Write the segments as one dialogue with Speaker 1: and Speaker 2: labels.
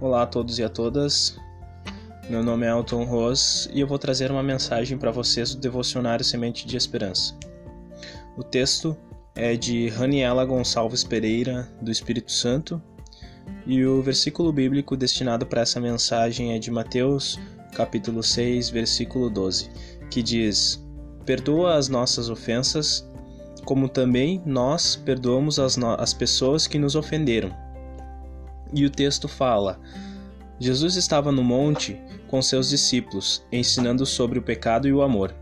Speaker 1: Olá a todos e a todas. Meu nome é Elton Ros e eu vou trazer uma mensagem para vocês do Devocionário Semente de Esperança. O texto é de Raniela Gonçalves Pereira, do Espírito Santo, e o versículo bíblico destinado para essa mensagem é de Mateus, capítulo 6, versículo 12, que diz: Perdoa as nossas ofensas, como também nós perdoamos as, no as pessoas que nos ofenderam e o texto fala: Jesus estava no monte com seus discípulos, ensinando sobre o pecado e o amor.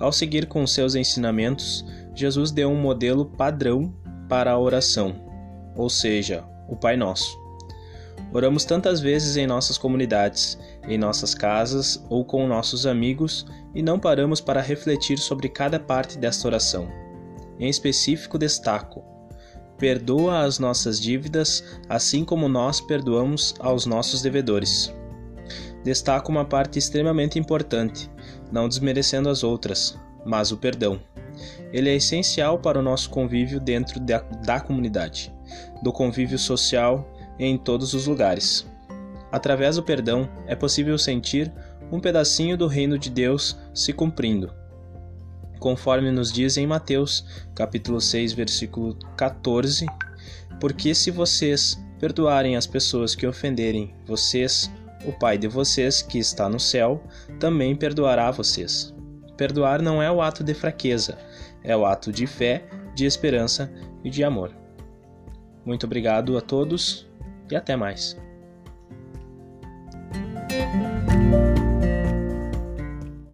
Speaker 1: Ao seguir com seus ensinamentos, Jesus deu um modelo padrão para a oração, ou seja, o Pai Nosso. Oramos tantas vezes em nossas comunidades, em nossas casas ou com nossos amigos e não paramos para refletir sobre cada parte desta oração. Em específico, destaco Perdoa as nossas dívidas, assim como nós perdoamos aos nossos devedores. Destaco uma parte extremamente importante, não desmerecendo as outras, mas o perdão. Ele é essencial para o nosso convívio dentro da, da comunidade, do convívio social em todos os lugares. Através do perdão, é possível sentir um pedacinho do reino de Deus se cumprindo conforme nos diz em Mateus, capítulo 6, versículo 14, porque se vocês perdoarem as pessoas que ofenderem vocês, o Pai de vocês, que está no céu, também perdoará vocês. Perdoar não é o ato de fraqueza, é o ato de fé, de esperança e de amor. Muito obrigado a todos e até mais.